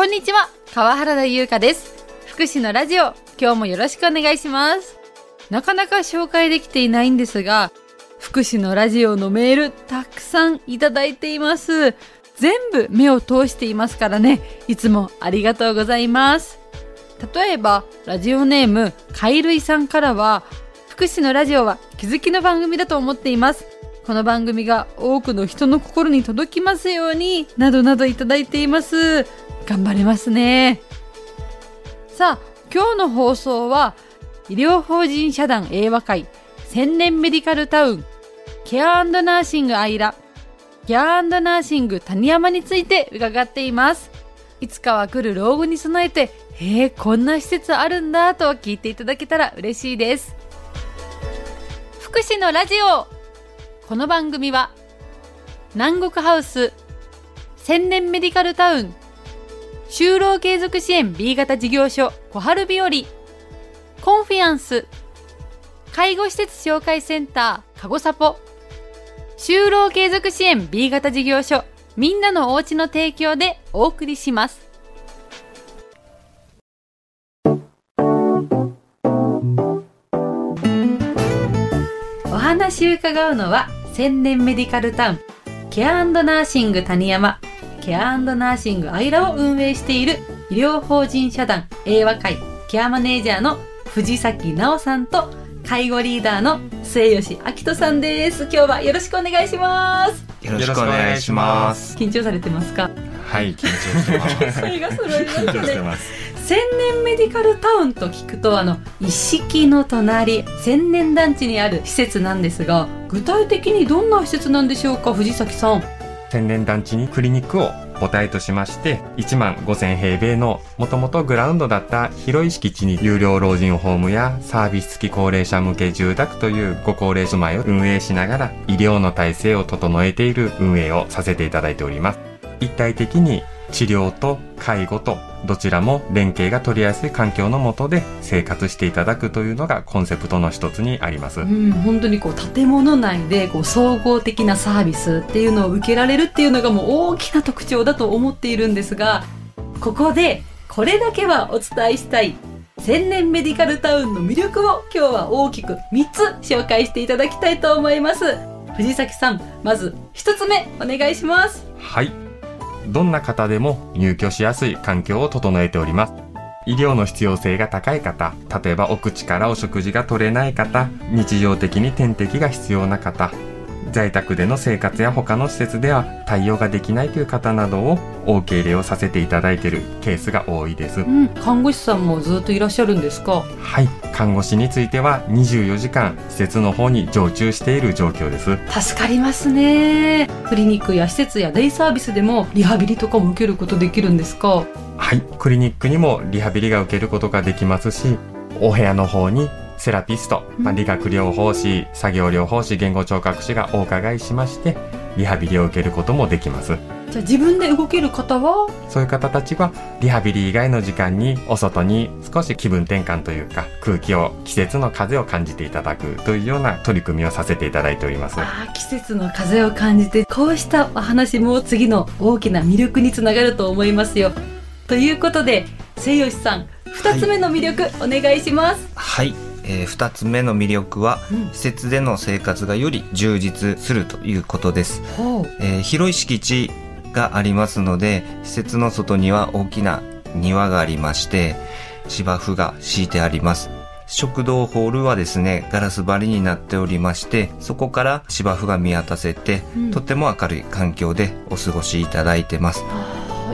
こんにちは、川原田優香です。福祉のラジオ、今日もよろしくお願いします。なかなか紹介できていないんですが、福祉のラジオのメール、たくさんいただいています。全部目を通していますからね、いつもありがとうございます。例えば、ラジオネーム、海類さんからは、福祉のラジオは気づきの番組だと思っています。この番組が多くの人の心に届きますように、などなどいただいています。頑張れますね。さあ、今日の放送は、医療法人社団英和会、千年メディカルタウン、ケアナーシングアイラ、ケアナーシング谷山について伺っています。いつかは来る老後に備えて、へえ、こんな施設あるんだと聞いていただけたら嬉しいです。福祉のラジオこの番組は、南国ハウス、千年メディカルタウン、就労継続支援 B 型事業所小春日和、コンフィアンス、介護施設紹介センター、かごさぽ、就労継続支援 B 型事業所、みんなのおうちの提供でお送りします。お話伺うのは、千年メディカルタウン、ケアナーシング谷山、ケアナーシングアイラを運営している医療法人社団英和会ケアマネージャーの藤崎直さんと介護リーダーの末吉明人さんです。今日はよろしくお願いします。よろしくお願いします。緊張されてますか？はい、緊張してます。緊張してね。ます。千年メディカルタウンと聞くとあの一式の隣千年団地にある施設なんですが具体的にどんな施設なんでしょうか藤崎さん天然団地にクリニックを母体としまして、1万5000平米のもともとグラウンドだった広い敷地に有料老人ホームやサービス付き高齢者向け住宅というご高齢住まいを運営しながら医療の体制を整えている運営をさせていただいております。一体的に治療と介護とどちらも連携が取りやすい環境の下で生活していただくというのがコンセプトの一つにあります。うん本当にこう建物内でこう総合的なサービスっていうのを受けられるっていうのがもう大きな特徴だと思っているんですがここでこれだけはお伝えしたい千年メディカルタウンの魅力を今日は大きく3つ紹介していただきたいと思います藤崎さんまず1つ目お願いしますはい。どんな方でも入居しやすい環境を整えております。医療の必要性が高い方、例えばお口からお食事が取れない方、日常的に点滴が必要な方、在宅での生活や他の施設では対応ができないという方などをお受け入れをさせていただいているケースが多いです。うん看護師さんもずっといらっしゃるんですか？はい。看護師については24時間施設の方に常駐している状況です。助かりますねクリニックや施設やデイサービスでもリハビリとかも受けることできるんですか？はい。クリニックにもリハビリが受けることができますし、お部屋の方にセラピスト、まあ、理学療法士、作業療法士、言語聴覚士がお伺いしまして、リハビリを受けることもできます。じゃあ自分で動ける方は？そういう方たちは、リハビリ以外の時間にお外に少し気分転換というか、空気を、季節の風を感じていただくというような取り組みをさせていただいております。あー季節の風を感じてこうしたお話も次の大きな魅力につながると思いますよ。ということで末吉さん2つ目の魅力、お願いします。はい、えー、2つ目の魅力は、うん。施設での生活がより充実するということです、えー広い敷地がありますので施設の外には大きな庭がありまして芝生が敷いてあります。食堂ホールはですねガラス張りになっておりましてそこから芝生が見渡せて、うん。とても明るい環境でお過ごしいただいてます。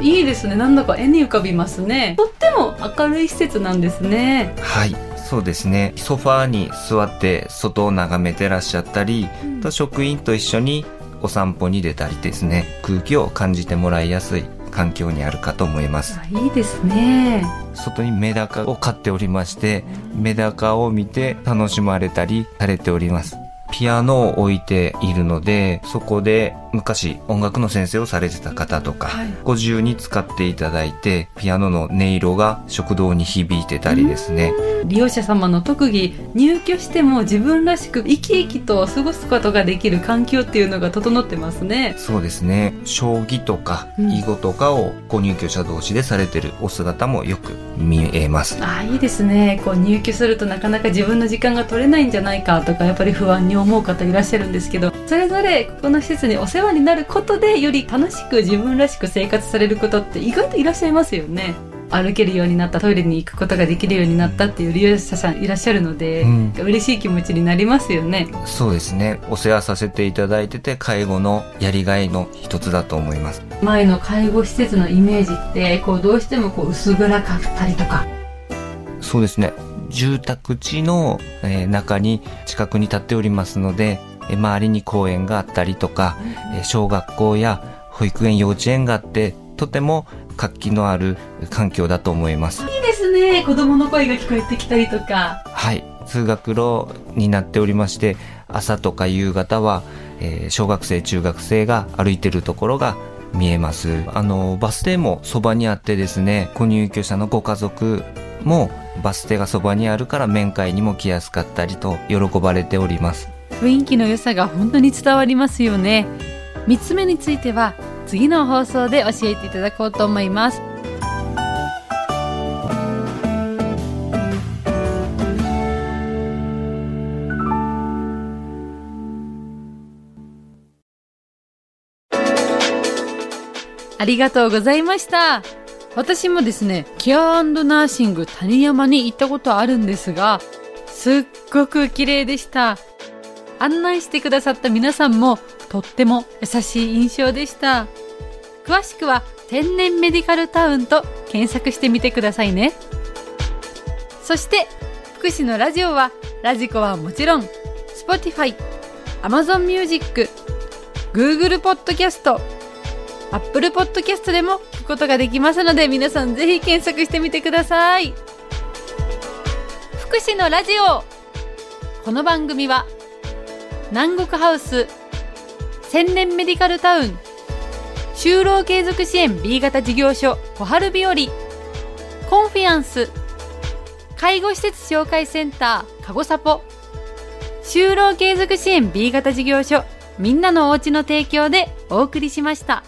いいですね。なんだか絵に浮かびますね。とっても明るい施設なんですね。はいそうですね。ソファーに座って外を眺めてらっしゃったり、と職員と一緒にお散歩に出たりですね。空気を感じてもらいやすい環境にあるかと思います。あいいですね。外にメダカを飼っておりましてメダカを見て楽しまれたりされております。ピアノを置いているのでそこで昔音楽の先生をされてた方とか、はい。ご自由に使っていただいてピアノの音色が食堂に響いてたりですね、利用者様の特技入居しても自分らしく生き生きと過ごすことができる環境っていうのが整ってますね。そうですね。将棋とかうん。囲碁とかをご入居者同士でされてるお姿もよく見えます。ああいいですね。こう入居するとなかなか自分の時間が取れないんじゃないかとかやっぱり不安に思う方いらっしゃるんですけどそれぞれここの施設にお世話になることでより楽しく自分らしく生活されることって意外といらっしゃいますよね。歩けるようになったトイレに行くことができるようになったっていう利用者さんいらっしゃるので、うん。嬉しい気持ちになりますよね。そうですね。お世話させていただいてて介護のやりがいの一つだと思います。前の介護施設のイメージってこうどうしてもこう薄暗かったりとか。そうですね。住宅地の、えー中に近くに建っておりますので、えー周りに公園があったりとか、えー小学校や保育園幼稚園があってとても活気のある環境だと思います。いいですね。子供の声が聞こえてきたりとか。はい。通学路になっておりまして朝とか夕方は、えー小学生中学生が歩いてるところが見えます。あのバス停もそばにあってですねご入居者のご家族もバス停がそばにあるから面会にも来やすかったりと喜ばれております雰囲気の良さが本当に伝わりますよね。3つ目については次の放送で教えていただこうと思います。ありがとうございました。私もですねケアナーシング谷山に行ったことあるんですがすっごく綺麗でした。案内してくださった皆さんもとっても優しい印象でした。詳しくは天然メディカルタウンと検索してみてくださいね。そして福祉のラジオはラジコはもちろん Spotify、Amazon Music、Google Podcast、Apple Podcast でも聞くことができますので皆さんぜひ検索してみてください。福祉のラジオ。この番組は南国ハウス。千年メディカルタウン。就労継続支援 B 型事業所。小春日和。コンフィアンス。介護施設紹介センター。かごさぽ就労継続支援 B 型事業所。みんなのおうちの提供でお送りしました。